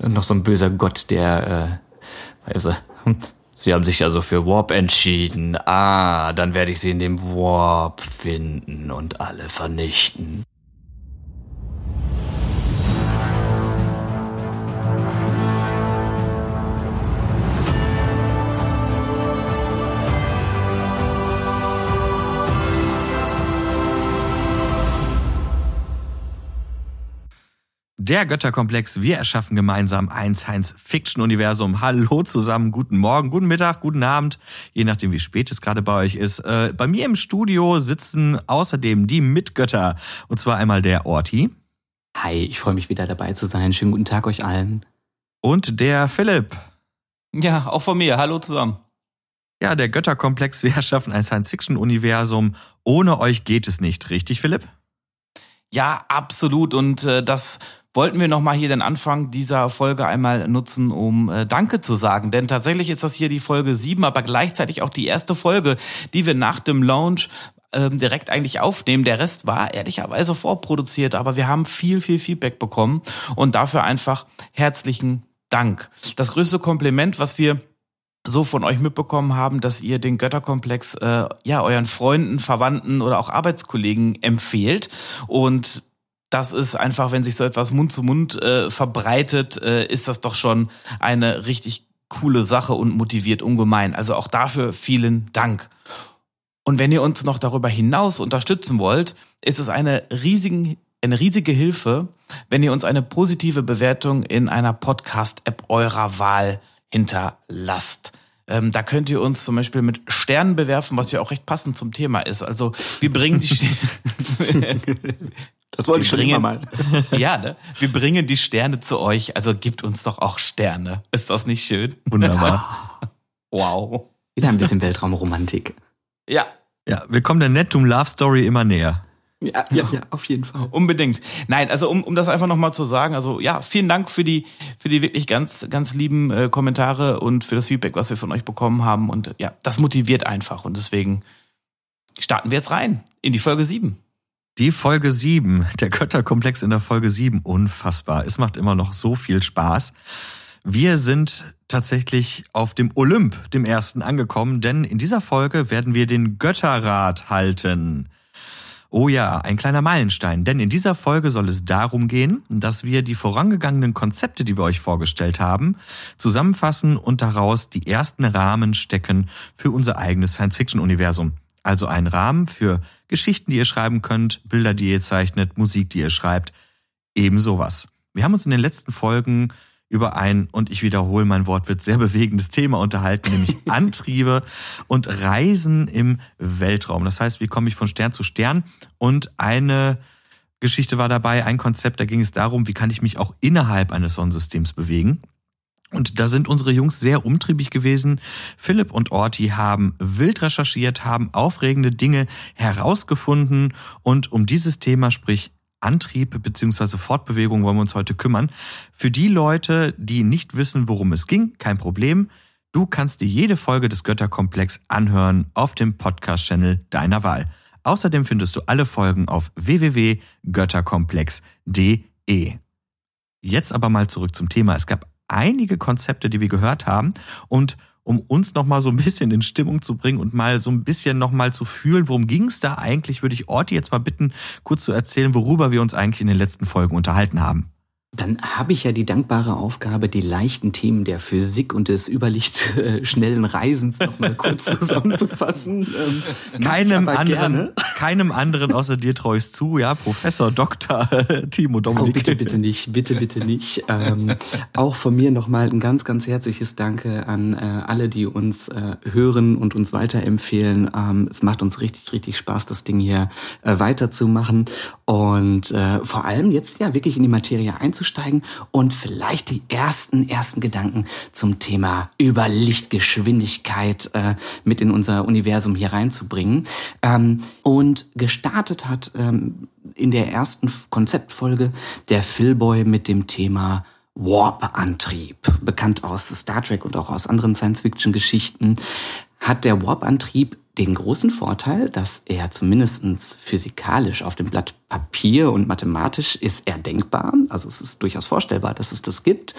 noch so ein böser Gott, der, äh, also, Sie haben sich also für Warp entschieden. Ah, dann werde ich Sie in dem Warp finden und alle vernichten. Der Götterkomplex. Wir erschaffen gemeinsam ein Science-Fiction-Universum. Hallo zusammen, guten Morgen, guten Mittag, guten Abend, je nachdem, wie spät es gerade bei euch ist. Äh, bei mir im Studio sitzen außerdem die Mitgötter. Und zwar einmal der Orti. Hi, ich freue mich wieder dabei zu sein. Schönen guten Tag euch allen. Und der Philipp. Ja, auch von mir. Hallo zusammen. Ja, der Götterkomplex. Wir erschaffen ein Science-Fiction-Universum. Ohne euch geht es nicht, richtig, Philipp? Ja, absolut. Und äh, das wollten wir nochmal hier den Anfang dieser Folge einmal nutzen, um äh, Danke zu sagen. Denn tatsächlich ist das hier die Folge 7, aber gleichzeitig auch die erste Folge, die wir nach dem Launch ähm, direkt eigentlich aufnehmen. Der Rest war ehrlicherweise vorproduziert, aber wir haben viel, viel Feedback bekommen und dafür einfach herzlichen Dank. Das größte Kompliment, was wir so von euch mitbekommen haben, dass ihr den Götterkomplex äh, ja euren Freunden, Verwandten oder auch Arbeitskollegen empfehlt und das ist einfach, wenn sich so etwas Mund zu Mund äh, verbreitet, äh, ist das doch schon eine richtig coole Sache und motiviert ungemein. Also auch dafür vielen Dank. Und wenn ihr uns noch darüber hinaus unterstützen wollt, ist es eine, riesigen, eine riesige Hilfe, wenn ihr uns eine positive Bewertung in einer Podcast-App eurer Wahl hinterlasst. Ähm, da könnt ihr uns zum Beispiel mit Sternen bewerfen, was ja auch recht passend zum Thema ist. Also wir bringen die Sterne. Das wollte ich schon bringen, immer mal. ja, ne? Wir bringen die Sterne zu euch, also gibt uns doch auch Sterne. Ist das nicht schön? Wunderbar. wow. Wieder ein bisschen Weltraumromantik. Ja. Ja, wir kommen der Nettum Love Story immer näher. Ja, ja, ja, auf jeden Fall. Unbedingt. Nein, also um, um das einfach nochmal zu sagen, also ja, vielen Dank für die, für die wirklich ganz, ganz lieben äh, Kommentare und für das Feedback, was wir von euch bekommen haben. Und ja, das motiviert einfach. Und deswegen starten wir jetzt rein in die Folge 7. Die Folge 7, der Götterkomplex in der Folge 7, unfassbar. Es macht immer noch so viel Spaß. Wir sind tatsächlich auf dem Olymp, dem ersten, angekommen, denn in dieser Folge werden wir den Götterrat halten. Oh ja, ein kleiner Meilenstein, denn in dieser Folge soll es darum gehen, dass wir die vorangegangenen Konzepte, die wir euch vorgestellt haben, zusammenfassen und daraus die ersten Rahmen stecken für unser eigenes Science-Fiction-Universum. Also ein Rahmen für Geschichten, die ihr schreiben könnt, Bilder, die ihr zeichnet, Musik, die ihr schreibt, eben sowas. Wir haben uns in den letzten Folgen über ein, und ich wiederhole mein Wort, wird sehr bewegendes Thema unterhalten, nämlich Antriebe und Reisen im Weltraum. Das heißt, wie komme ich von Stern zu Stern? Und eine Geschichte war dabei, ein Konzept, da ging es darum, wie kann ich mich auch innerhalb eines Sonnensystems bewegen. Und da sind unsere Jungs sehr umtriebig gewesen. Philipp und Orti haben wild recherchiert, haben aufregende Dinge herausgefunden und um dieses Thema, sprich Antrieb beziehungsweise Fortbewegung wollen wir uns heute kümmern. Für die Leute, die nicht wissen, worum es ging, kein Problem. Du kannst dir jede Folge des Götterkomplex anhören auf dem Podcast-Channel deiner Wahl. Außerdem findest du alle Folgen auf www.götterkomplex.de. Jetzt aber mal zurück zum Thema. Es gab einige Konzepte, die wir gehört haben und um uns noch mal so ein bisschen in Stimmung zu bringen und mal so ein bisschen noch mal zu fühlen, worum ging es da eigentlich, würde ich Orti jetzt mal bitten, kurz zu erzählen, worüber wir uns eigentlich in den letzten Folgen unterhalten haben. Dann habe ich ja die dankbare Aufgabe, die leichten Themen der Physik und des überlichtschnellen Reisens noch mal kurz zusammenzufassen. Ähm, keinem anderen, keinem anderen außer dir traue ich zu, ja, Professor Dr. Timo Dominik. Oh, bitte, bitte nicht, bitte, bitte nicht. Ähm, auch von mir noch mal ein ganz, ganz herzliches Danke an äh, alle, die uns äh, hören und uns weiterempfehlen. Ähm, es macht uns richtig, richtig Spaß, das Ding hier äh, weiterzumachen und äh, vor allem jetzt ja wirklich in die Materie einzusteigen einzusteigen. Und vielleicht die ersten, ersten Gedanken zum Thema Überlichtgeschwindigkeit äh, mit in unser Universum hier reinzubringen. Ähm, und gestartet hat ähm, in der ersten Konzeptfolge der Philboy mit dem Thema Warp-Antrieb, bekannt aus Star Trek und auch aus anderen Science-Fiction-Geschichten, hat der Warp-Antrieb den großen Vorteil, dass er zumindestens physikalisch auf dem Blatt Papier und mathematisch ist er denkbar. Also es ist durchaus vorstellbar, dass es das gibt.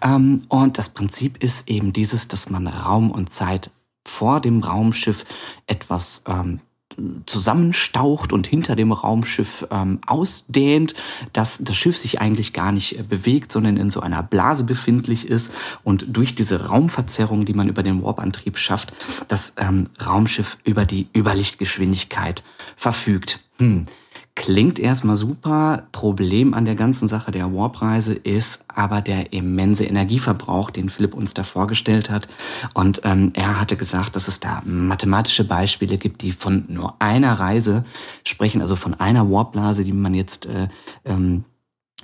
Ähm, und das Prinzip ist eben dieses, dass man Raum und Zeit vor dem Raumschiff etwas ähm, zusammenstaucht und hinter dem Raumschiff ähm, ausdehnt, dass das Schiff sich eigentlich gar nicht äh, bewegt, sondern in so einer Blase befindlich ist und durch diese Raumverzerrung, die man über den Warp-Antrieb schafft, das ähm, Raumschiff über die Überlichtgeschwindigkeit verfügt. Hm. Klingt erstmal super. Problem an der ganzen Sache der Warpreise ist aber der immense Energieverbrauch, den Philipp uns da vorgestellt hat. Und ähm, er hatte gesagt, dass es da mathematische Beispiele gibt, die von nur einer Reise sprechen, also von einer Warpblase, die man jetzt äh, ähm,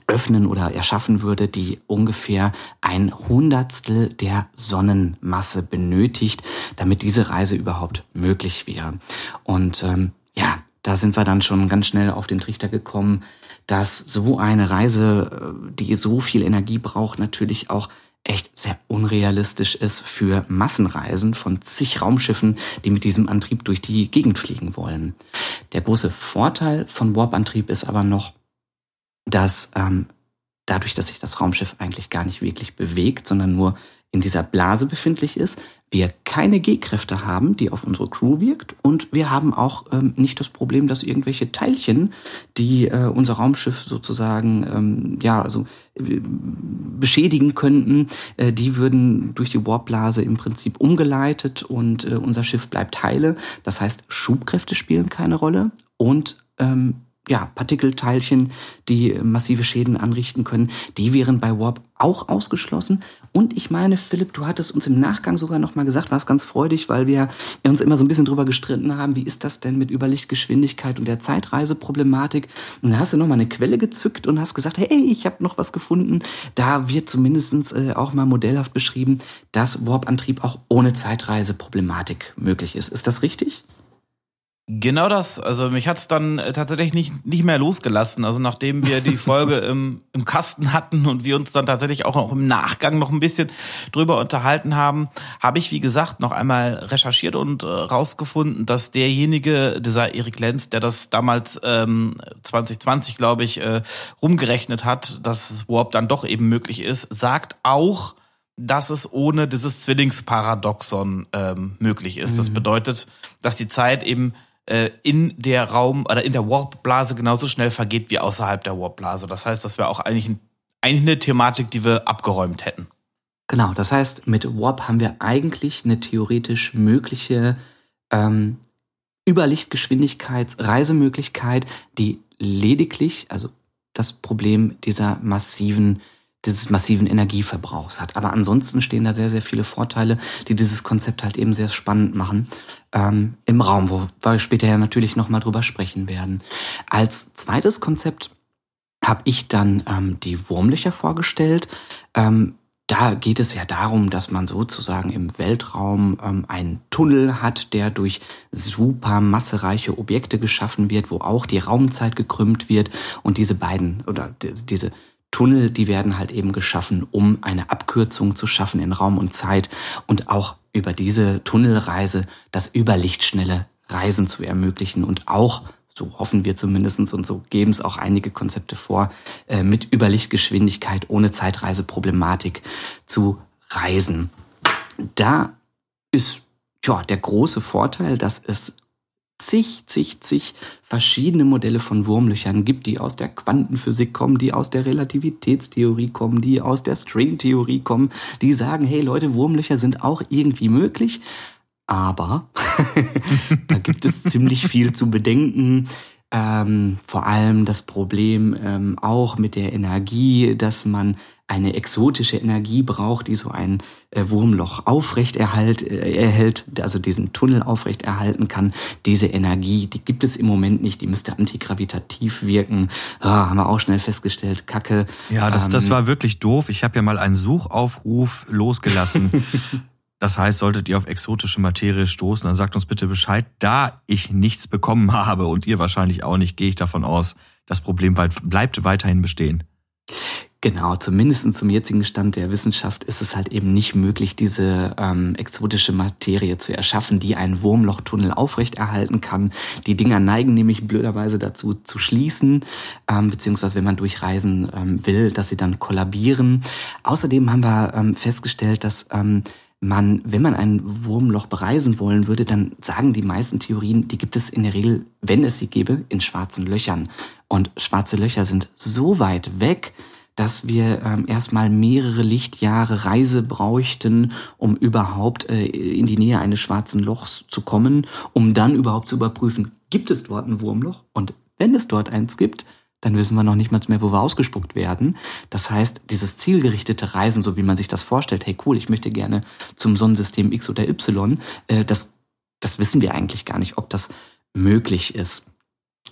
öffnen oder erschaffen würde, die ungefähr ein Hundertstel der Sonnenmasse benötigt, damit diese Reise überhaupt möglich wäre. Und ähm, ja, da sind wir dann schon ganz schnell auf den Trichter gekommen, dass so eine Reise, äh, die so viel Energie braucht, natürlich auch echt sehr unrealistisch ist für Massenreisen von zig Raumschiffen, die mit diesem Antrieb durch die Gegend fliegen wollen. Der große Vorteil von Warp-Antrieb ist aber noch, dass ähm, dadurch, dass sich das Raumschiff eigentlich gar nicht wirklich bewegt, sondern nur in dieser Blase befindlich ist, wir keine G-Kräfte haben, die auf unsere Crew wirkt. Und wir haben auch ähm, nicht das Problem, dass irgendwelche Teilchen, die äh, unser Raumschiff sozusagen ähm, ja also äh, beschädigen könnten, äh, die würden durch die Warpblase im Prinzip umgeleitet und äh, unser Schiff bleibt heile. Das heißt, Schubkräfte spielen keine Rolle. Und ähm, ja, Partikelteilchen, die massive Schäden anrichten können, die wären bei Warp auch ausgeschlossen. Und ich meine, Philipp, du hattest uns im Nachgang sogar nochmal gesagt, warst ganz freudig, weil wir uns immer so ein bisschen drüber gestritten haben, wie ist das denn mit Überlichtgeschwindigkeit und der Zeitreiseproblematik. Und da hast du nochmal eine Quelle gezückt und hast gesagt, hey, ich habe noch was gefunden. Da wird zumindestens äh, auch mal modellhaft beschrieben, dass Warp-Antrieb auch ohne Zeitreiseproblematik möglich ist. Ist das richtig? Genau das, also mich hat's dann äh, tatsächlich nicht, nicht mehr losgelassen. Also nachdem wir die Folge im, im Kasten hatten und wir uns dann tatsächlich auch noch im Nachgang noch ein bisschen drüber unterhalten haben, habe ich, wie gesagt, noch einmal recherchiert und äh, rausgefunden, dass derjenige, dieser Erik Lenz, der das damals ähm, 2020, glaube ich, äh, rumgerechnet hat, dass Warp dann doch eben möglich ist, sagt auch, dass es ohne dieses Zwillingsparadoxon ähm, möglich ist. Mhm. Das bedeutet, dass die Zeit eben äh, in der Raum oder in der Warp-Blase genauso schnell vergeht wie außerhalb der Warp-Blase. Das heißt, das wäre auch eigentlich, ein, eigentlich eine Thematik, die wir abgeräumt hätten. Genau, das heißt, mit Warp haben wir eigentlich eine theoretisch mögliche ähm, Überlichtgeschwindigkeitsreisemöglichkeit, die lediglich, also das Problem dieser massiven dieses massiven Energieverbrauchs hat. Aber ansonsten stehen da sehr, sehr viele Vorteile, die dieses Konzept halt eben sehr spannend machen ähm, im Raum, wo wir später ja natürlich nochmal drüber sprechen werden. Als zweites Konzept habe ich dann ähm, die Wurmlöcher vorgestellt. Ähm, da geht es ja darum, dass man sozusagen im Weltraum ähm, einen Tunnel hat, der durch super massereiche Objekte geschaffen wird, wo auch die Raumzeit gekrümmt wird und diese beiden oder diese Tunnel, die werden halt eben geschaffen, um eine Abkürzung zu schaffen in Raum und Zeit und auch über diese Tunnelreise das überlichtschnelle Reisen zu ermöglichen und auch so hoffen wir zumindestens und so geben es auch einige Konzepte vor, äh, mit Überlichtgeschwindigkeit ohne Zeitreiseproblematik zu reisen. Da ist ja der große Vorteil, dass es zig, zig, zig verschiedene Modelle von Wurmlöchern gibt, die aus der Quantenphysik kommen, die aus der Relativitätstheorie kommen, die aus der Stringtheorie kommen, die sagen, hey Leute, Wurmlöcher sind auch irgendwie möglich, aber da gibt es ziemlich viel zu bedenken. Ähm, vor allem das Problem ähm, auch mit der Energie, dass man eine exotische Energie braucht, die so ein äh, Wurmloch aufrecht erhalt, äh, erhält, also diesen Tunnel aufrecht erhalten kann. Diese Energie, die gibt es im Moment nicht, die müsste antigravitativ wirken. Ah, haben wir auch schnell festgestellt, Kacke. Ja, das, ähm, das war wirklich doof. Ich habe ja mal einen Suchaufruf losgelassen. Das heißt, solltet ihr auf exotische Materie stoßen, dann sagt uns bitte Bescheid. Da ich nichts bekommen habe und ihr wahrscheinlich auch nicht, gehe ich davon aus, das Problem bleibt weiterhin bestehen. Genau, zumindest zum jetzigen Stand der Wissenschaft ist es halt eben nicht möglich, diese ähm, exotische Materie zu erschaffen, die einen Wurmlochtunnel aufrechterhalten kann. Die Dinger neigen nämlich blöderweise dazu zu schließen, ähm, beziehungsweise wenn man durchreisen ähm, will, dass sie dann kollabieren. Außerdem haben wir ähm, festgestellt, dass ähm, man, wenn man ein Wurmloch bereisen wollen würde, dann sagen die meisten Theorien, die gibt es in der Regel, wenn es sie gäbe, in schwarzen Löchern. Und schwarze Löcher sind so weit weg, dass wir ähm, erstmal mehrere Lichtjahre Reise bräuchten, um überhaupt äh, in die Nähe eines schwarzen Lochs zu kommen, um dann überhaupt zu überprüfen, gibt es dort ein Wurmloch? Und wenn es dort eins gibt, dann wissen wir noch nicht mal mehr, wo wir ausgespuckt werden. Das heißt, dieses zielgerichtete Reisen, so wie man sich das vorstellt, hey cool, ich möchte gerne zum Sonnensystem X oder Y, äh, das, das wissen wir eigentlich gar nicht, ob das möglich ist.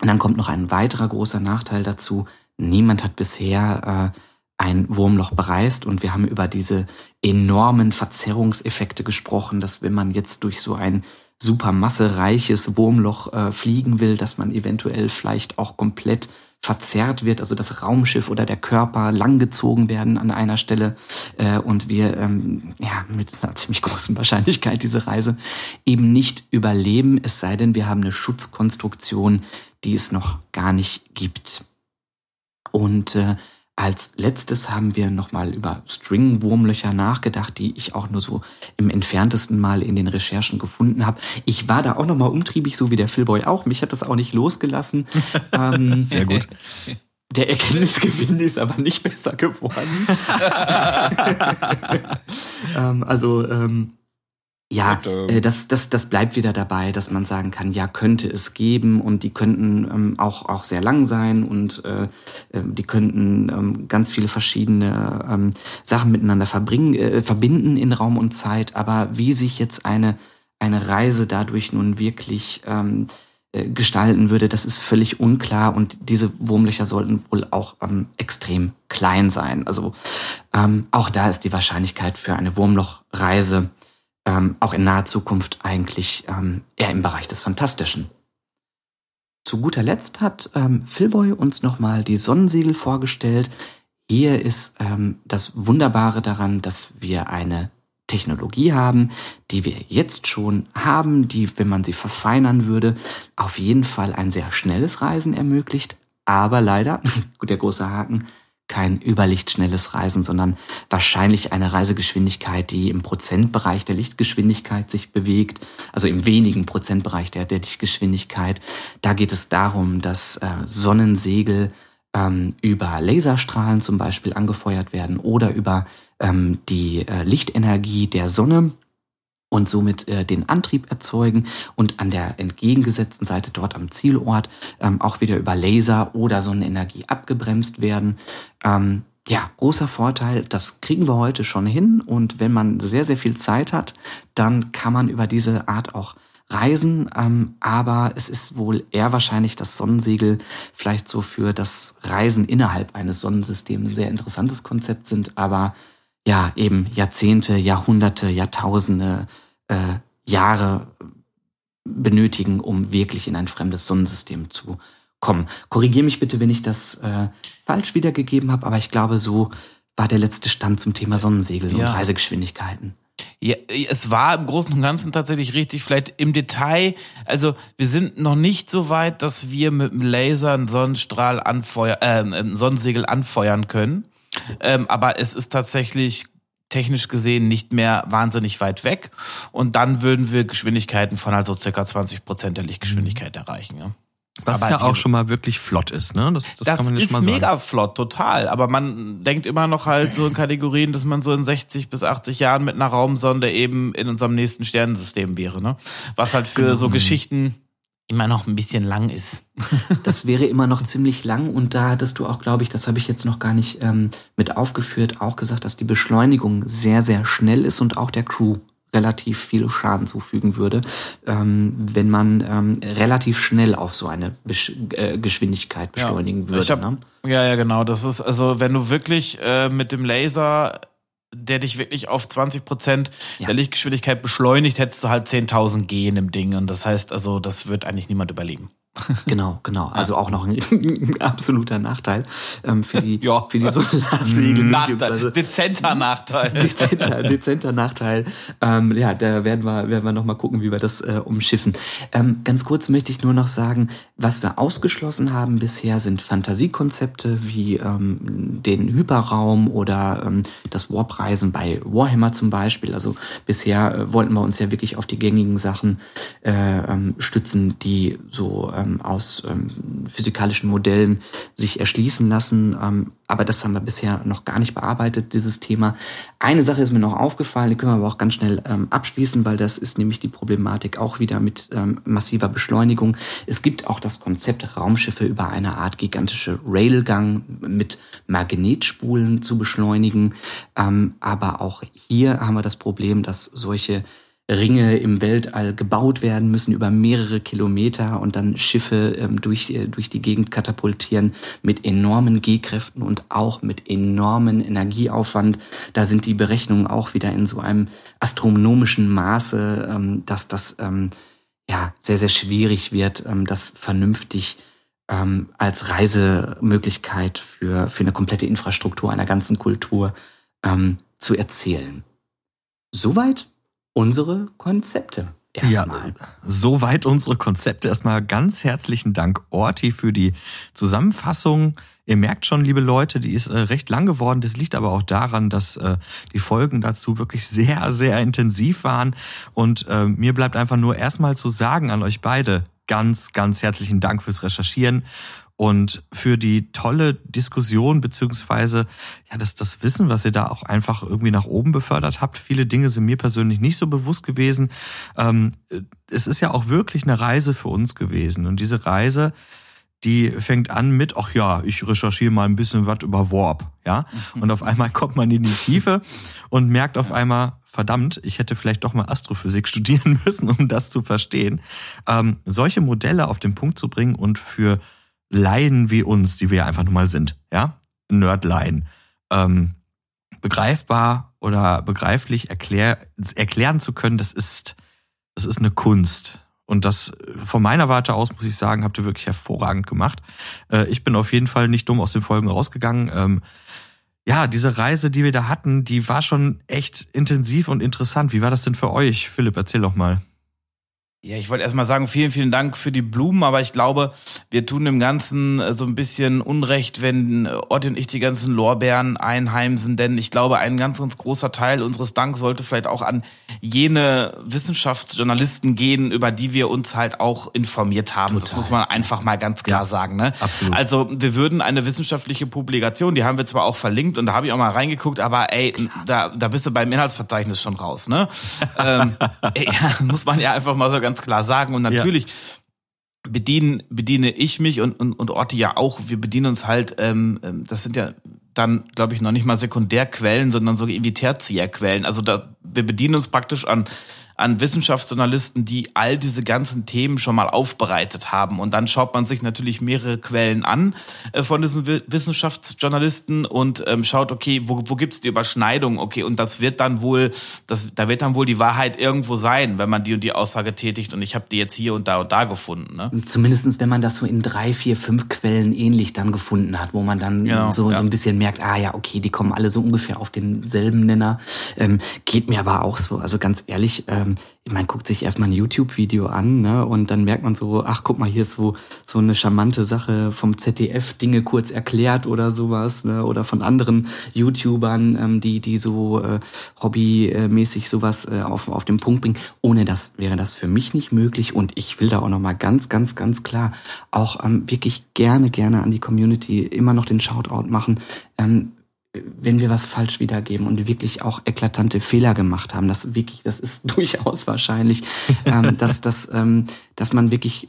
Und dann kommt noch ein weiterer großer Nachteil dazu. Niemand hat bisher äh, ein Wurmloch bereist und wir haben über diese enormen Verzerrungseffekte gesprochen, dass wenn man jetzt durch so ein supermassereiches Wurmloch äh, fliegen will, dass man eventuell vielleicht auch komplett verzerrt wird, also das Raumschiff oder der Körper langgezogen werden an einer Stelle äh, und wir ähm, ja mit einer ziemlich großen Wahrscheinlichkeit diese Reise eben nicht überleben, es sei denn, wir haben eine Schutzkonstruktion, die es noch gar nicht gibt. Und äh, als letztes haben wir nochmal über String-Wurmlöcher nachgedacht, die ich auch nur so im entferntesten Mal in den Recherchen gefunden habe. Ich war da auch nochmal umtriebig, so wie der Philboy auch. Mich hat das auch nicht losgelassen. ähm, Sehr gut. Der Erkenntnisgewinn ist aber nicht besser geworden. ähm, also ähm, ja, äh, das, das, das bleibt wieder dabei, dass man sagen kann, ja, könnte es geben und die könnten ähm, auch, auch sehr lang sein und äh, äh, die könnten ähm, ganz viele verschiedene ähm, Sachen miteinander verbringen, äh, verbinden in Raum und Zeit. Aber wie sich jetzt eine, eine Reise dadurch nun wirklich ähm, äh, gestalten würde, das ist völlig unklar und diese Wurmlöcher sollten wohl auch ähm, extrem klein sein. Also ähm, auch da ist die Wahrscheinlichkeit für eine Wurmlochreise ähm, auch in naher Zukunft eigentlich ähm, eher im Bereich des Fantastischen. Zu guter Letzt hat ähm, Philboy uns nochmal die Sonnensegel vorgestellt. Hier ist ähm, das Wunderbare daran, dass wir eine Technologie haben, die wir jetzt schon haben, die, wenn man sie verfeinern würde, auf jeden Fall ein sehr schnelles Reisen ermöglicht. Aber leider, der große Haken, kein überlichtschnelles Reisen, sondern wahrscheinlich eine Reisegeschwindigkeit, die im Prozentbereich der Lichtgeschwindigkeit sich bewegt, also im wenigen Prozentbereich der, der Lichtgeschwindigkeit. Da geht es darum, dass äh, Sonnensegel ähm, über Laserstrahlen zum Beispiel angefeuert werden oder über ähm, die äh, Lichtenergie der Sonne und somit äh, den Antrieb erzeugen und an der entgegengesetzten Seite dort am Zielort ähm, auch wieder über Laser oder Sonnenenergie abgebremst werden. Ähm, ja, großer Vorteil, das kriegen wir heute schon hin und wenn man sehr, sehr viel Zeit hat, dann kann man über diese Art auch reisen, ähm, aber es ist wohl eher wahrscheinlich, dass Sonnensegel vielleicht so für das Reisen innerhalb eines Sonnensystems ein sehr interessantes Konzept sind, aber ja, eben Jahrzehnte, Jahrhunderte, Jahrtausende, äh, Jahre benötigen, um wirklich in ein fremdes Sonnensystem zu kommen. Korrigiere mich bitte, wenn ich das äh, falsch wiedergegeben habe, aber ich glaube, so war der letzte Stand zum Thema Sonnensegel ja. und Reisegeschwindigkeiten. Ja, es war im Großen und Ganzen tatsächlich richtig. Vielleicht im Detail, also wir sind noch nicht so weit, dass wir mit dem Laser einen Sonnenstrahl anfeuern, äh, ein Sonnensegel anfeuern können. Ähm, aber es ist tatsächlich technisch gesehen nicht mehr wahnsinnig weit weg. Und dann würden wir Geschwindigkeiten von also circa 20 Prozent der Lichtgeschwindigkeit mhm. erreichen. Ja. Was aber ja auch schon mal wirklich flott ist, ne? Das, das, das kann man schon mal sagen. ist mega flott, total. Aber man denkt immer noch halt so in Kategorien, dass man so in 60 bis 80 Jahren mit einer Raumsonde eben in unserem nächsten Sternensystem wäre, ne? Was halt für genau. so Geschichten immer noch ein bisschen lang ist. das wäre immer noch ziemlich lang und da hattest du auch, glaube ich, das habe ich jetzt noch gar nicht ähm, mit aufgeführt, auch gesagt, dass die Beschleunigung sehr, sehr schnell ist und auch der Crew relativ viel Schaden zufügen würde, ähm, wenn man ähm, relativ schnell auf so eine Besch äh, Geschwindigkeit beschleunigen ja, würde. Hab, ne? Ja, ja, genau. Das ist also, wenn du wirklich äh, mit dem Laser der dich wirklich auf 20 Prozent ja. der Lichtgeschwindigkeit beschleunigt, hättest du halt 10.000 G in dem Ding. Und das heißt also, das wird eigentlich niemand überleben. Genau, genau. Also auch noch ein, absoluter Nachteil ähm, für die ja. für die Solarsegel. Nachteil, dezenter Nachteil. Dezenter, dezenter Nachteil. Ähm, ja, da werden wir werden wir noch mal gucken, wie wir das äh, umschiffen. Ähm, ganz kurz möchte ich nur noch sagen, was wir ausgeschlossen haben bisher sind Fantasiekonzepte wie ähm, den Hyperraum oder ähm, das Warpreisen bei Warhammer zum Beispiel. Also bisher äh, wollten wir uns ja wirklich auf die gängigen Sachen äh, ähm, stützen, die so ähm, aus ähm, physikalischen Modellen sich erschließen lassen. Ähm, aber das haben wir bisher noch gar nicht bearbeitet, dieses Thema. Eine Sache ist mir noch aufgefallen, die können wir aber auch ganz schnell ähm, abschließen, weil das ist nämlich die Problematik auch wieder mit ähm, massiver Beschleunigung. Es gibt auch das Konzept, Raumschiffe über eine Art gigantische Railgang mit Magnetspulen zu beschleunigen. Ähm, aber auch hier haben wir das Problem, dass solche Ringe im Weltall gebaut werden müssen über mehrere Kilometer und dann Schiffe ähm, durch, äh, durch die Gegend katapultieren mit enormen G-Kräften und auch mit enormen Energieaufwand. Da sind die Berechnungen auch wieder in so einem astronomischen Maße, ähm, dass das ähm, ja sehr, sehr schwierig wird, ähm, das vernünftig ähm, als Reisemöglichkeit für, für eine komplette Infrastruktur einer ganzen Kultur ähm, zu erzählen. Soweit unsere Konzepte. Erstmal. Ja, soweit unsere Konzepte. Erstmal ganz herzlichen Dank, Orti, für die Zusammenfassung. Ihr merkt schon, liebe Leute, die ist äh, recht lang geworden. Das liegt aber auch daran, dass äh, die Folgen dazu wirklich sehr, sehr intensiv waren. Und äh, mir bleibt einfach nur erstmal zu sagen an euch beide, ganz, ganz herzlichen Dank fürs Recherchieren und für die tolle Diskussion beziehungsweise ja das das Wissen, was ihr da auch einfach irgendwie nach oben befördert habt. Viele Dinge sind mir persönlich nicht so bewusst gewesen. Ähm, es ist ja auch wirklich eine Reise für uns gewesen und diese Reise die fängt an mit, ach ja, ich recherchiere mal ein bisschen was über Warp, ja. Und auf einmal kommt man in die Tiefe und merkt auf einmal, verdammt, ich hätte vielleicht doch mal Astrophysik studieren müssen, um das zu verstehen. Ähm, solche Modelle auf den Punkt zu bringen und für Laien wie uns, die wir einfach nur mal sind, ja, Nerdlaien, ähm, begreifbar oder begreiflich erklär, erklären zu können, das ist, das ist eine Kunst. Und das von meiner Warte aus, muss ich sagen, habt ihr wirklich hervorragend gemacht. Äh, ich bin auf jeden Fall nicht dumm aus den Folgen rausgegangen. Ja, diese Reise, die wir da hatten, die war schon echt intensiv und interessant. Wie war das denn für euch? Philipp, erzähl doch mal. Ja, ich wollte erstmal sagen, vielen, vielen Dank für die Blumen, aber ich glaube, wir tun dem Ganzen äh, so ein bisschen Unrecht, wenn äh, Otti und ich die ganzen Lorbeeren einheimsen, denn ich glaube, ein ganz, ganz großer Teil unseres Danks sollte vielleicht auch an jene Wissenschaftsjournalisten gehen, über die wir uns halt auch informiert haben. Total. Das muss man einfach mal ganz klar ja, sagen. Ne? Absolut. Also wir würden eine wissenschaftliche Publikation, die haben wir zwar auch verlinkt und da habe ich auch mal reingeguckt, aber ey, da, da bist du beim Inhaltsverzeichnis schon raus. Ne? ähm, ja, muss man ja einfach mal so ganz ganz klar sagen. Und natürlich ja. bedienen, bediene ich mich und, und, und Orti ja auch. Wir bedienen uns halt, ähm, ähm das sind ja dann, glaube ich, noch nicht mal Sekundärquellen, sondern so irgendwie Tertiärquellen. Also da, wir bedienen uns praktisch an an Wissenschaftsjournalisten, die all diese ganzen Themen schon mal aufbereitet haben. Und dann schaut man sich natürlich mehrere Quellen an äh, von diesen Wissenschaftsjournalisten und ähm, schaut, okay, wo, wo gibt's die Überschneidung? Okay, und das wird dann wohl, das, da wird dann wohl die Wahrheit irgendwo sein, wenn man die und die Aussage tätigt. Und ich habe die jetzt hier und da und da gefunden. Ne? Zumindestens, wenn man das so in drei, vier, fünf Quellen ähnlich dann gefunden hat, wo man dann genau, so, ja. so ein bisschen merkt, ah ja, okay, die kommen alle so ungefähr auf denselben Nenner. Ähm, geht mir aber auch so, also ganz ehrlich, ähm, ähm, man guckt sich erstmal ein YouTube-Video an, ne, und dann merkt man so, ach guck mal, hier ist so so eine charmante Sache vom ZDF, Dinge kurz erklärt oder sowas, ne, oder von anderen YouTubern, ähm, die die so äh, hobbymäßig sowas äh, auf auf den Punkt bringen. Ohne das wäre das für mich nicht möglich und ich will da auch noch mal ganz ganz ganz klar auch ähm, wirklich gerne gerne an die Community immer noch den Shoutout machen. Ähm, wenn wir was falsch wiedergeben und wirklich auch eklatante Fehler gemacht haben, das wirklich, das ist durchaus wahrscheinlich, ähm, dass, dass, ähm, dass man wirklich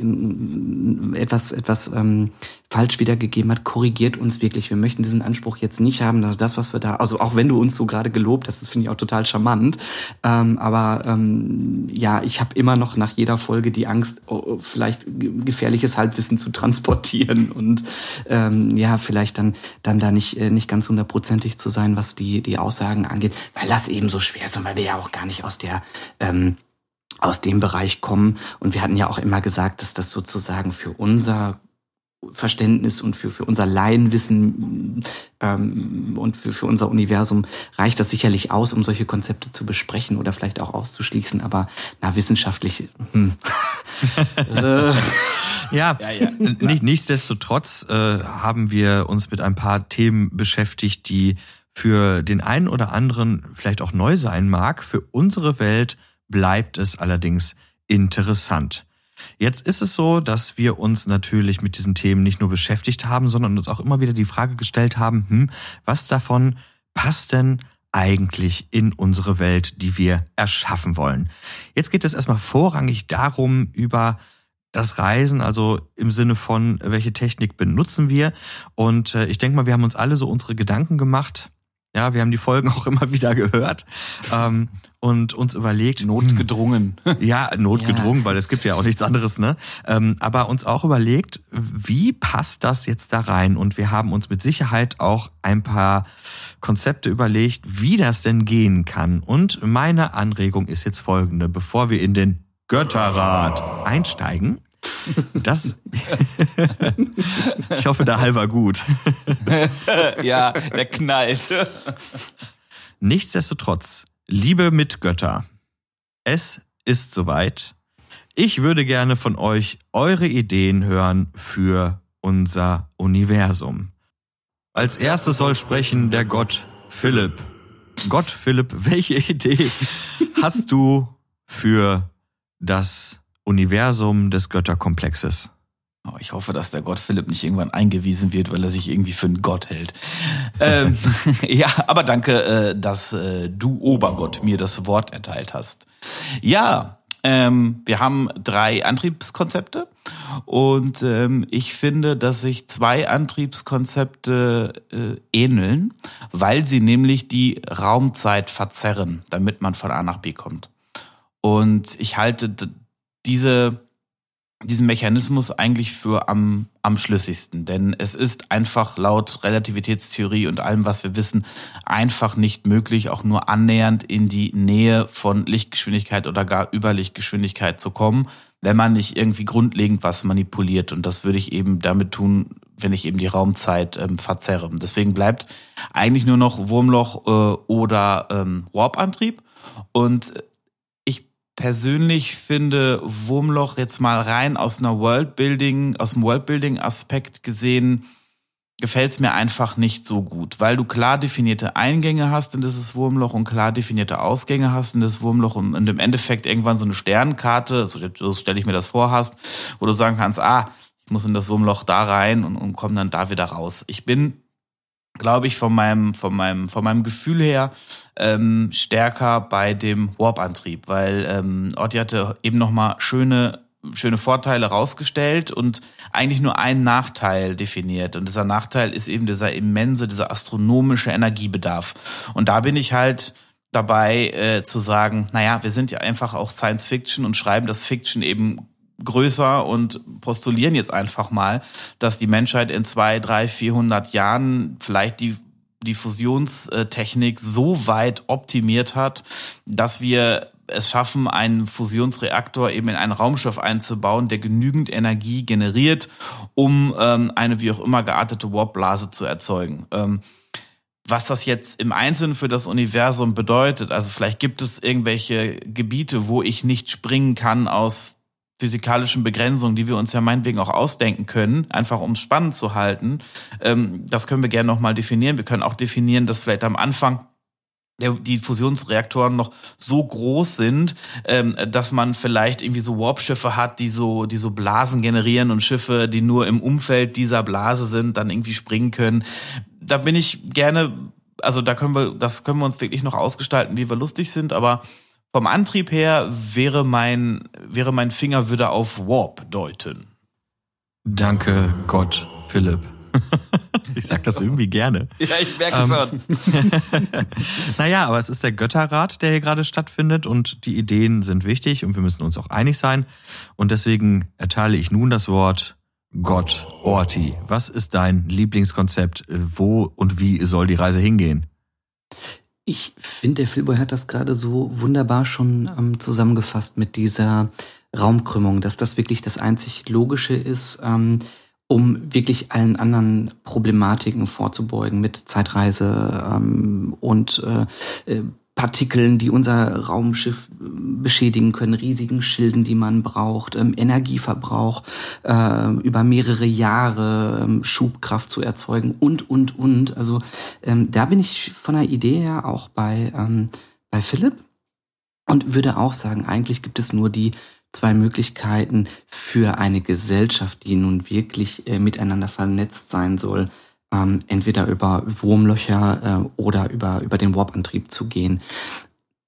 etwas, etwas ähm, falsch wiedergegeben hat, korrigiert uns wirklich. Wir möchten diesen Anspruch jetzt nicht haben, dass das, was wir da, also auch wenn du uns so gerade gelobt hast, das finde ich auch total charmant, ähm, aber ähm, ja, ich habe immer noch nach jeder Folge die Angst, oh, vielleicht gefährliches Halbwissen zu transportieren und ähm, ja, vielleicht dann, dann da nicht, äh, nicht ganz hundertprozentig zu sein, was die, die Aussagen angeht, weil das eben so schwer ist und weil wir ja auch gar nicht aus der ähm, aus dem Bereich kommen. Und wir hatten ja auch immer gesagt, dass das sozusagen für unser Verständnis und für, für unser Laienwissen ähm, und für, für unser Universum reicht das sicherlich aus, um solche Konzepte zu besprechen oder vielleicht auch auszuschließen, aber na, wissenschaftlich. Hm. äh. Ja, ja, ja. Nicht, nichtsdestotrotz äh, haben wir uns mit ein paar Themen beschäftigt, die für den einen oder anderen vielleicht auch neu sein mag. Für unsere Welt bleibt es allerdings interessant. Jetzt ist es so, dass wir uns natürlich mit diesen Themen nicht nur beschäftigt haben, sondern uns auch immer wieder die Frage gestellt haben, hm, was davon passt denn eigentlich in unsere Welt, die wir erschaffen wollen? Jetzt geht es erstmal vorrangig darum, über das Reisen, also im Sinne von, welche Technik benutzen wir. Und äh, ich denke mal, wir haben uns alle so unsere Gedanken gemacht. Ja, wir haben die Folgen auch immer wieder gehört ähm, und uns überlegt. Notgedrungen. Hm, ja, notgedrungen, ja. weil es gibt ja auch nichts anderes, ne? Ähm, aber uns auch überlegt, wie passt das jetzt da rein? Und wir haben uns mit Sicherheit auch ein paar Konzepte überlegt, wie das denn gehen kann. Und meine Anregung ist jetzt folgende, bevor wir in den Götterrat einsteigen. Das. ich hoffe, der Hall war gut. ja, der knallt. Nichtsdestotrotz, liebe Mitgötter, es ist soweit. Ich würde gerne von euch eure Ideen hören für unser Universum. Als erstes soll sprechen der Gott Philipp. Gott Philipp, welche Idee hast du für das Universum des Götterkomplexes. Oh, ich hoffe, dass der Gott Philipp nicht irgendwann eingewiesen wird, weil er sich irgendwie für einen Gott hält. ähm, ja, aber danke, äh, dass äh, du, Obergott, mir das Wort erteilt hast. Ja, ähm, wir haben drei Antriebskonzepte und ähm, ich finde, dass sich zwei Antriebskonzepte äh, ähneln, weil sie nämlich die Raumzeit verzerren, damit man von A nach B kommt. Und ich halte diese, diesen Mechanismus eigentlich für am, am schlüssigsten, denn es ist einfach laut Relativitätstheorie und allem, was wir wissen, einfach nicht möglich, auch nur annähernd in die Nähe von Lichtgeschwindigkeit oder gar Überlichtgeschwindigkeit zu kommen, wenn man nicht irgendwie grundlegend was manipuliert. Und das würde ich eben damit tun, wenn ich eben die Raumzeit ähm, verzerre. Deswegen bleibt eigentlich nur noch Wurmloch äh, oder ähm, Warp-Antrieb. Und persönlich finde Wurmloch jetzt mal rein aus einer Worldbuilding, aus dem Worldbuilding-Aspekt gesehen, gefällt es mir einfach nicht so gut, weil du klar definierte Eingänge hast in dieses Wurmloch und klar definierte Ausgänge hast in das Wurmloch und im Endeffekt irgendwann so eine Sternkarte, so, so stelle ich mir das vor, hast, wo du sagen kannst, ah, ich muss in das Wurmloch da rein und, und komme dann da wieder raus. Ich bin glaube ich, von meinem, von meinem, von meinem Gefühl her ähm, stärker bei dem Warp-Antrieb, weil ähm, Orti hatte eben nochmal schöne schöne Vorteile rausgestellt und eigentlich nur einen Nachteil definiert. Und dieser Nachteil ist eben dieser immense, dieser astronomische Energiebedarf. Und da bin ich halt dabei äh, zu sagen, naja, wir sind ja einfach auch Science Fiction und schreiben das Fiction eben größer und postulieren jetzt einfach mal, dass die Menschheit in zwei, drei, vierhundert Jahren vielleicht die die Fusionstechnik so weit optimiert hat, dass wir es schaffen, einen Fusionsreaktor eben in ein Raumschiff einzubauen, der genügend Energie generiert, um ähm, eine wie auch immer geartete Warpblase zu erzeugen. Ähm, was das jetzt im Einzelnen für das Universum bedeutet, also vielleicht gibt es irgendwelche Gebiete, wo ich nicht springen kann aus physikalischen Begrenzungen, die wir uns ja meinetwegen auch ausdenken können, einfach um es spannend zu halten. Ähm, das können wir gerne nochmal definieren. Wir können auch definieren, dass vielleicht am Anfang die Fusionsreaktoren noch so groß sind, ähm, dass man vielleicht irgendwie so Warp-Schiffe hat, die so, die so Blasen generieren und Schiffe, die nur im Umfeld dieser Blase sind, dann irgendwie springen können. Da bin ich gerne, also da können wir, das können wir uns wirklich noch ausgestalten, wie wir lustig sind, aber vom Antrieb her wäre mein, wäre mein Finger würde auf Warp deuten. Danke Gott, Philipp. Ich sag das irgendwie gerne. Ja, ich merke ähm, schon. naja, aber es ist der Götterrat, der hier gerade stattfindet und die Ideen sind wichtig und wir müssen uns auch einig sein. Und deswegen erteile ich nun das Wort Gott, Orti. Was ist dein Lieblingskonzept? Wo und wie soll die Reise hingehen? Ich finde, der Filboy hat das gerade so wunderbar schon ähm, zusammengefasst mit dieser Raumkrümmung, dass das wirklich das einzig Logische ist, ähm, um wirklich allen anderen Problematiken vorzubeugen mit Zeitreise ähm, und äh, äh Partikeln, die unser Raumschiff äh, beschädigen können, riesigen Schilden, die man braucht, ähm, Energieverbrauch äh, über mehrere Jahre, ähm, Schubkraft zu erzeugen und, und, und. Also ähm, da bin ich von der Idee her auch bei, ähm, bei Philipp und würde auch sagen, eigentlich gibt es nur die zwei Möglichkeiten für eine Gesellschaft, die nun wirklich äh, miteinander vernetzt sein soll ähm, entweder über Wurmlöcher äh, oder über, über den Warp-Antrieb zu gehen.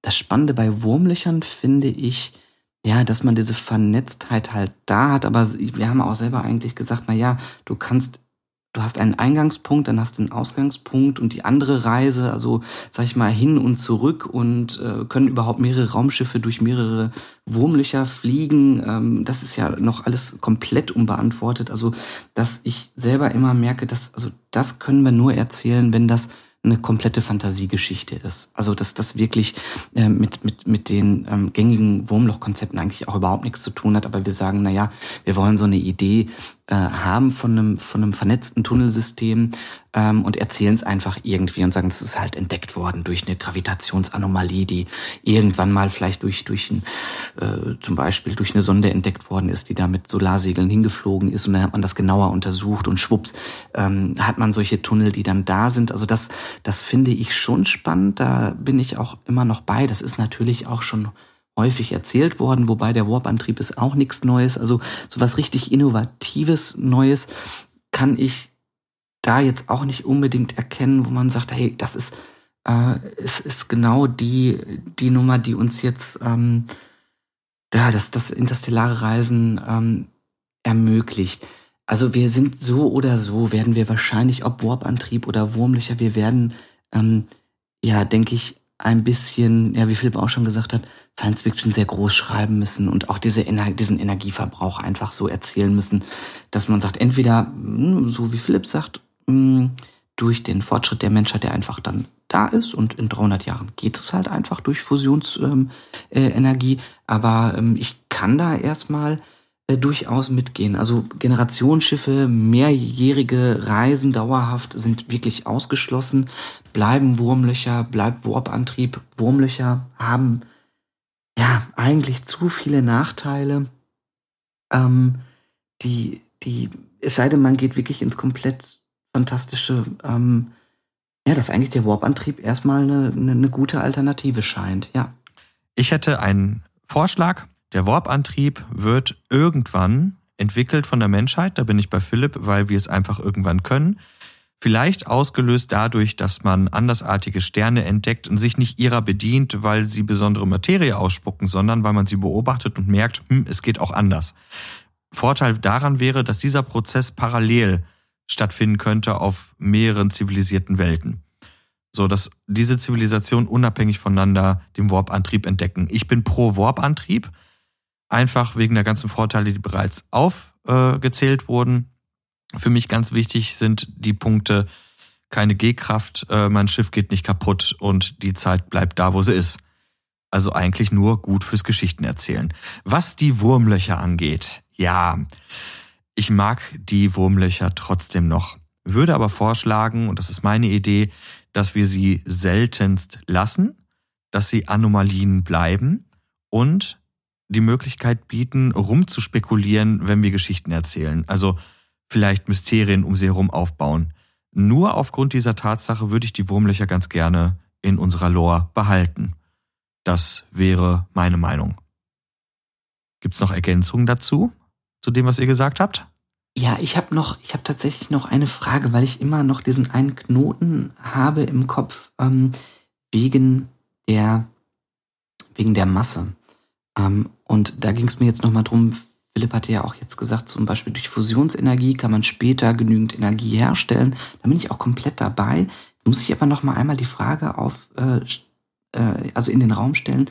Das Spannende bei Wurmlöchern finde ich, ja, dass man diese Vernetztheit halt da hat, aber wir haben auch selber eigentlich gesagt, na ja, du kannst du hast einen Eingangspunkt, dann hast du einen Ausgangspunkt und die andere Reise, also sag ich mal hin und zurück und äh, können überhaupt mehrere Raumschiffe durch mehrere Wurmlöcher fliegen. Ähm, das ist ja noch alles komplett unbeantwortet. Also dass ich selber immer merke, dass also das können wir nur erzählen, wenn das eine komplette Fantasiegeschichte ist. Also dass das wirklich äh, mit, mit, mit den ähm, gängigen Wurmlochkonzepten eigentlich auch überhaupt nichts zu tun hat. Aber wir sagen, na ja, wir wollen so eine Idee äh, haben von einem, von einem vernetzten Tunnelsystem ähm, und erzählen es einfach irgendwie und sagen, es ist halt entdeckt worden durch eine Gravitationsanomalie, die irgendwann mal vielleicht durch, durch ein, äh, zum Beispiel durch eine Sonde entdeckt worden ist, die da mit Solarsegeln hingeflogen ist und dann hat man das genauer untersucht und schwupps ähm, hat man solche Tunnel, die dann da sind. Also das, das finde ich schon spannend. Da bin ich auch immer noch bei. Das ist natürlich auch schon häufig erzählt worden, wobei der Warp-Antrieb ist auch nichts Neues. Also sowas richtig Innovatives, Neues kann ich da jetzt auch nicht unbedingt erkennen, wo man sagt, hey, das ist, äh, ist, ist genau die, die Nummer, die uns jetzt ähm, ja, das, das interstellare Reisen ähm, ermöglicht. Also wir sind so oder so, werden wir wahrscheinlich, ob Warp-Antrieb oder Wurmlöcher, wir werden, ähm, ja, denke ich, ein bisschen, ja, wie Philipp auch schon gesagt hat, Science Fiction sehr groß schreiben müssen und auch diese Ener diesen Energieverbrauch einfach so erzählen müssen, dass man sagt, entweder, hm, so wie Philipp sagt, hm, durch den Fortschritt der Menschheit, der einfach dann da ist und in 300 Jahren geht es halt einfach durch Fusionsenergie, ähm, äh, aber ähm, ich kann da erstmal äh, durchaus mitgehen. Also Generationsschiffe, mehrjährige Reisen dauerhaft sind wirklich ausgeschlossen. Bleiben Wurmlöcher, bleibt Warp-Antrieb. Wurmlöcher haben ja eigentlich zu viele Nachteile. Ähm, die, die, es sei denn, man geht wirklich ins komplett fantastische, ähm, ja, dass eigentlich der Warp-Antrieb erstmal eine, eine, eine gute Alternative scheint, ja. Ich hätte einen Vorschlag. Der Warp-Antrieb wird irgendwann entwickelt von der Menschheit, da bin ich bei Philipp, weil wir es einfach irgendwann können. Vielleicht ausgelöst dadurch, dass man andersartige Sterne entdeckt und sich nicht ihrer bedient, weil sie besondere Materie ausspucken, sondern weil man sie beobachtet und merkt, hm, es geht auch anders. Vorteil daran wäre, dass dieser Prozess parallel stattfinden könnte auf mehreren zivilisierten Welten. So dass diese Zivilisation unabhängig voneinander den Warp-Antrieb entdecken. Ich bin pro Warp-Antrieb, einfach wegen der ganzen Vorteile, die bereits aufgezählt äh, wurden. Für mich ganz wichtig sind die Punkte, keine G-Kraft, äh, mein Schiff geht nicht kaputt und die Zeit bleibt da, wo sie ist. Also eigentlich nur gut fürs Geschichtenerzählen. Was die Wurmlöcher angeht, ja, ich mag die Wurmlöcher trotzdem noch, würde aber vorschlagen, und das ist meine Idee, dass wir sie seltenst lassen, dass sie Anomalien bleiben und die Möglichkeit bieten, rumzuspekulieren, wenn wir Geschichten erzählen. Also vielleicht Mysterien um sie herum aufbauen. Nur aufgrund dieser Tatsache würde ich die Wurmlöcher ganz gerne in unserer Lore behalten. Das wäre meine Meinung. Gibt's noch Ergänzungen dazu, zu dem, was ihr gesagt habt? Ja, ich habe noch, ich habe tatsächlich noch eine Frage, weil ich immer noch diesen einen Knoten habe im Kopf ähm, wegen der wegen der Masse. Ähm, und da ging es mir jetzt nochmal drum, Philipp hatte ja auch jetzt gesagt, zum Beispiel durch Fusionsenergie kann man später genügend Energie herstellen. Da bin ich auch komplett dabei. Jetzt muss ich aber nochmal einmal die Frage auf, äh, äh, also in den Raum stellen.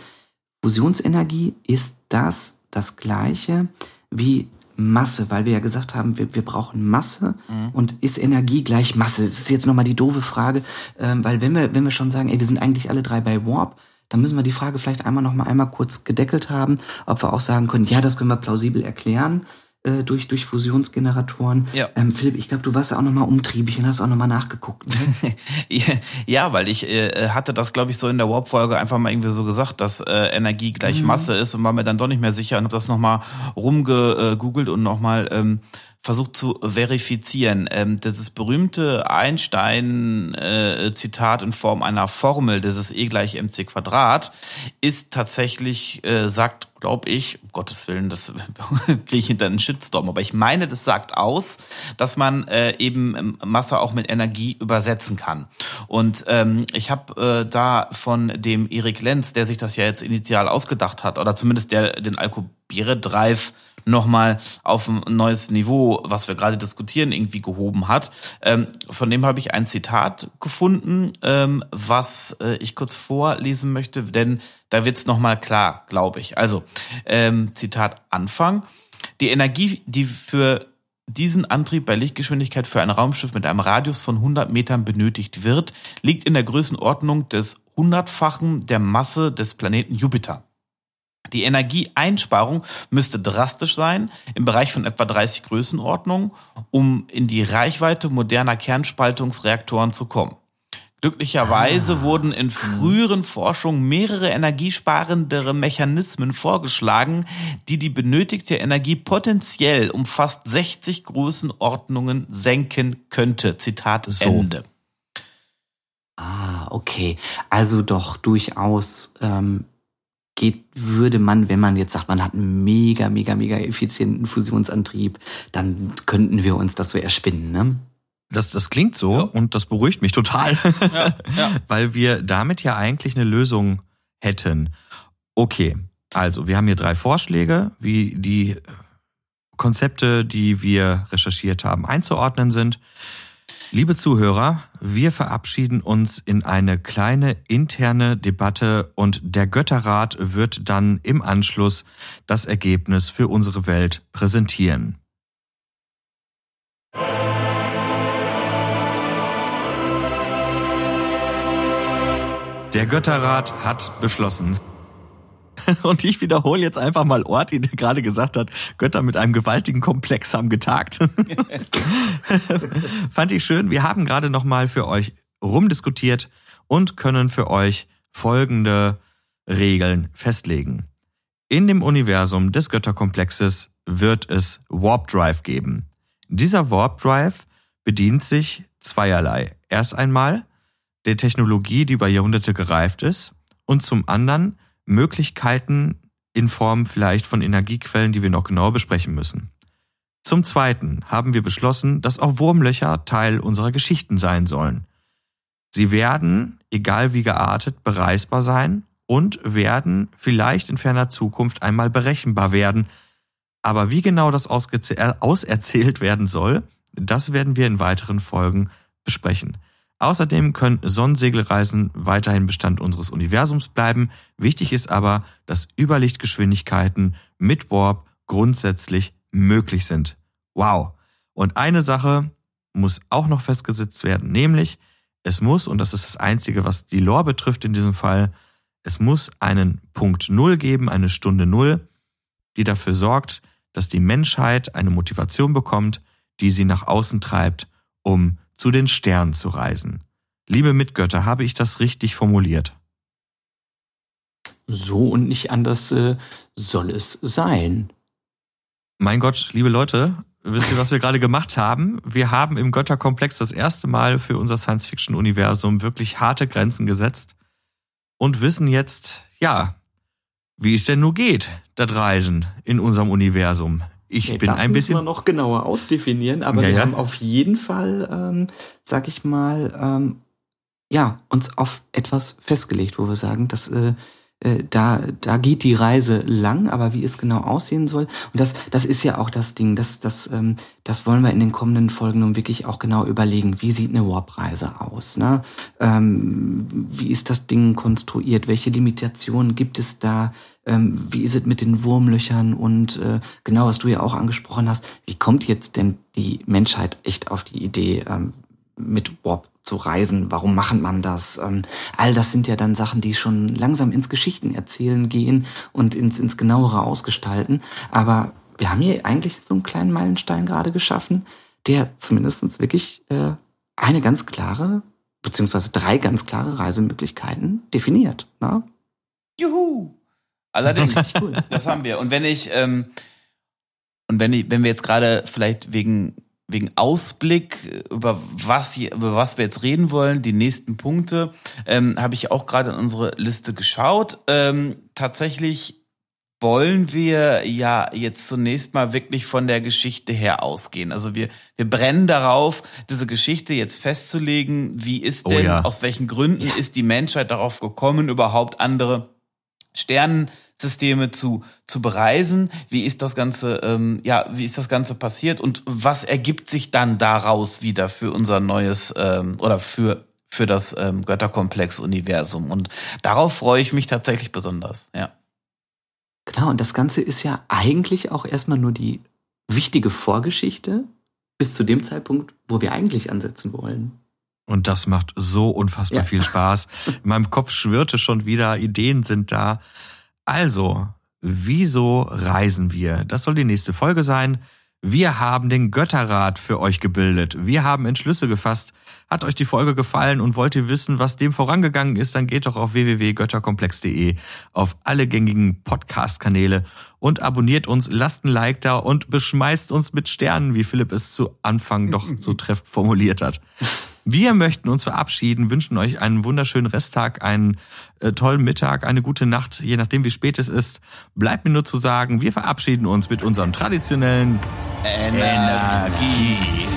Fusionsenergie, ist das das gleiche wie Masse, weil wir ja gesagt haben, wir, wir brauchen Masse mhm. und ist Energie gleich Masse? Das ist jetzt nochmal die doofe Frage, ähm, weil wenn wir, wenn wir schon sagen, ey, wir sind eigentlich alle drei bei Warp, dann müssen wir die Frage vielleicht einmal noch mal einmal kurz gedeckelt haben, ob wir auch sagen können, ja, das können wir plausibel erklären äh, durch, durch Fusionsgeneratoren. Ja. Ähm, Philipp, ich glaube, du warst ja auch nochmal umtriebig und hast auch nochmal nachgeguckt. Ne? ja, weil ich äh, hatte das, glaube ich, so in der Warp-Folge einfach mal irgendwie so gesagt, dass äh, Energie gleich mhm. Masse ist und war mir dann doch nicht mehr sicher und habe das nochmal rumgegoogelt und nochmal ähm, versucht zu verifizieren. Ähm, dieses berühmte Einstein-Zitat äh, in Form einer Formel, dieses E gleich mc Quadrat, ist tatsächlich, äh, sagt, glaube ich, um Gottes Willen, das kriege ich hinter einen Shitstorm, aber ich meine, das sagt aus, dass man äh, eben Masse auch mit Energie übersetzen kann. Und ähm, ich habe äh, da von dem Erik Lenz, der sich das ja jetzt initial ausgedacht hat, oder zumindest der den Alcubierre Drive nochmal auf ein neues Niveau, was wir gerade diskutieren, irgendwie gehoben hat. Ähm, von dem habe ich ein Zitat gefunden, ähm, was äh, ich kurz vorlesen möchte, denn da wird's es nochmal klar, glaube ich. Also, ähm, Zitat Anfang. Die Energie, die für diesen Antrieb bei Lichtgeschwindigkeit für ein Raumschiff mit einem Radius von 100 Metern benötigt wird, liegt in der Größenordnung des hundertfachen der Masse des Planeten Jupiter. Die Energieeinsparung müsste drastisch sein, im Bereich von etwa 30 Größenordnungen, um in die Reichweite moderner Kernspaltungsreaktoren zu kommen. Glücklicherweise ah. wurden in früheren Forschungen mehrere energiesparendere Mechanismen vorgeschlagen, die die benötigte Energie potenziell um fast 60 Größenordnungen senken könnte. Zitat so. Ende. Ah, okay. Also doch durchaus ähm, geht, würde man, wenn man jetzt sagt, man hat einen mega, mega, mega effizienten Fusionsantrieb, dann könnten wir uns das so erspinnen, ne? Das, das klingt so ja. und das beruhigt mich total, ja, ja. weil wir damit ja eigentlich eine Lösung hätten. Okay, also wir haben hier drei Vorschläge, wie die Konzepte, die wir recherchiert haben, einzuordnen sind. Liebe Zuhörer, wir verabschieden uns in eine kleine interne Debatte und der Götterrat wird dann im Anschluss das Ergebnis für unsere Welt präsentieren. Der Götterrat hat beschlossen, Und ich wiederhole jetzt einfach mal Orti, der gerade gesagt hat, Götter mit einem gewaltigen Komplex haben getagt. Fand ich schön. Wir haben gerade nochmal für euch rumdiskutiert und können für euch folgende Regeln festlegen. In dem Universum des Götterkomplexes wird es Warp Drive geben. Dieser Warp Drive bedient sich zweierlei. Erst einmal der Technologie, die über Jahrhunderte gereift ist, und zum anderen Möglichkeiten in Form vielleicht von Energiequellen, die wir noch genauer besprechen müssen. Zum Zweiten haben wir beschlossen, dass auch Wurmlöcher Teil unserer Geschichten sein sollen. Sie werden, egal wie geartet, bereisbar sein und werden vielleicht in ferner Zukunft einmal berechenbar werden. Aber wie genau das auserzählt werden soll, das werden wir in weiteren Folgen besprechen. Außerdem können Sonnensegelreisen weiterhin Bestand unseres Universums bleiben. Wichtig ist aber, dass Überlichtgeschwindigkeiten mit Warp grundsätzlich möglich sind. Wow. Und eine Sache muss auch noch festgesetzt werden, nämlich es muss, und das ist das Einzige, was die Lore betrifft in diesem Fall, es muss einen Punkt Null geben, eine Stunde Null, die dafür sorgt, dass die Menschheit eine Motivation bekommt, die sie nach außen treibt, um zu den Sternen zu reisen. Liebe Mitgötter, habe ich das richtig formuliert? So und nicht anders äh, soll es sein. Mein Gott, liebe Leute, wisst ihr, was wir gerade gemacht haben? Wir haben im Götterkomplex das erste Mal für unser Science-Fiction-Universum wirklich harte Grenzen gesetzt und wissen jetzt, ja, wie es denn nur geht, das Reisen in unserem Universum. Ich okay, bin ein bisschen. Das müssen wir noch genauer ausdefinieren, aber ja, wir ja. haben auf jeden Fall, ähm, sag ich mal, ähm, ja, uns auf etwas festgelegt, wo wir sagen, das äh, äh, da, da geht die Reise lang, aber wie es genau aussehen soll. Und das, das ist ja auch das Ding, das, das, ähm, das wollen wir in den kommenden Folgen nun wirklich auch genau überlegen. Wie sieht eine Warp-Reise aus? Ne? Ähm, wie ist das Ding konstruiert? Welche Limitationen gibt es da? Ähm, wie ist es mit den Wurmlöchern? Und äh, genau, was du ja auch angesprochen hast, wie kommt jetzt denn die Menschheit echt auf die Idee, ähm, mit Warp zu reisen, warum macht man das? Ähm, all das sind ja dann Sachen, die schon langsam ins Geschichtenerzählen gehen und ins, ins genauere Ausgestalten. Aber wir haben hier eigentlich so einen kleinen Meilenstein gerade geschaffen, der zumindest wirklich äh, eine ganz klare, beziehungsweise drei ganz klare Reisemöglichkeiten definiert. Na? Juhu! Allerdings, cool. das haben wir. Und wenn ich, ähm, und wenn ich, wenn wir jetzt gerade vielleicht wegen wegen Ausblick über was über was wir jetzt reden wollen, die nächsten Punkte, ähm, habe ich auch gerade in unsere Liste geschaut. Ähm, tatsächlich wollen wir ja jetzt zunächst mal wirklich von der Geschichte her ausgehen. Also wir, wir brennen darauf, diese Geschichte jetzt festzulegen. Wie ist oh denn, oh ja. aus welchen Gründen ja. ist die Menschheit darauf gekommen, überhaupt andere Sternensysteme zu, zu bereisen. Wie ist das Ganze, ähm, ja, wie ist das Ganze passiert und was ergibt sich dann daraus wieder für unser neues ähm, oder für für das ähm, Götterkomplex-Universum. Und darauf freue ich mich tatsächlich besonders, ja. Genau, und das Ganze ist ja eigentlich auch erstmal nur die wichtige Vorgeschichte bis zu dem Zeitpunkt, wo wir eigentlich ansetzen wollen. Und das macht so unfassbar ja. viel Spaß. In meinem Kopf schwirrte schon wieder, Ideen sind da. Also, wieso reisen wir? Das soll die nächste Folge sein. Wir haben den Götterrat für euch gebildet. Wir haben Entschlüsse gefasst. Hat euch die Folge gefallen und wollt ihr wissen, was dem vorangegangen ist, dann geht doch auf www.götterkomplex.de auf alle gängigen Podcast-Kanäle und abonniert uns, lasst ein Like da und beschmeißt uns mit Sternen, wie Philipp es zu Anfang doch so treffend formuliert hat. Wir möchten uns verabschieden, wünschen euch einen wunderschönen Resttag, einen äh, tollen Mittag, eine gute Nacht, je nachdem wie spät es ist. Bleibt mir nur zu sagen, wir verabschieden uns mit unserem traditionellen Energie. Energie.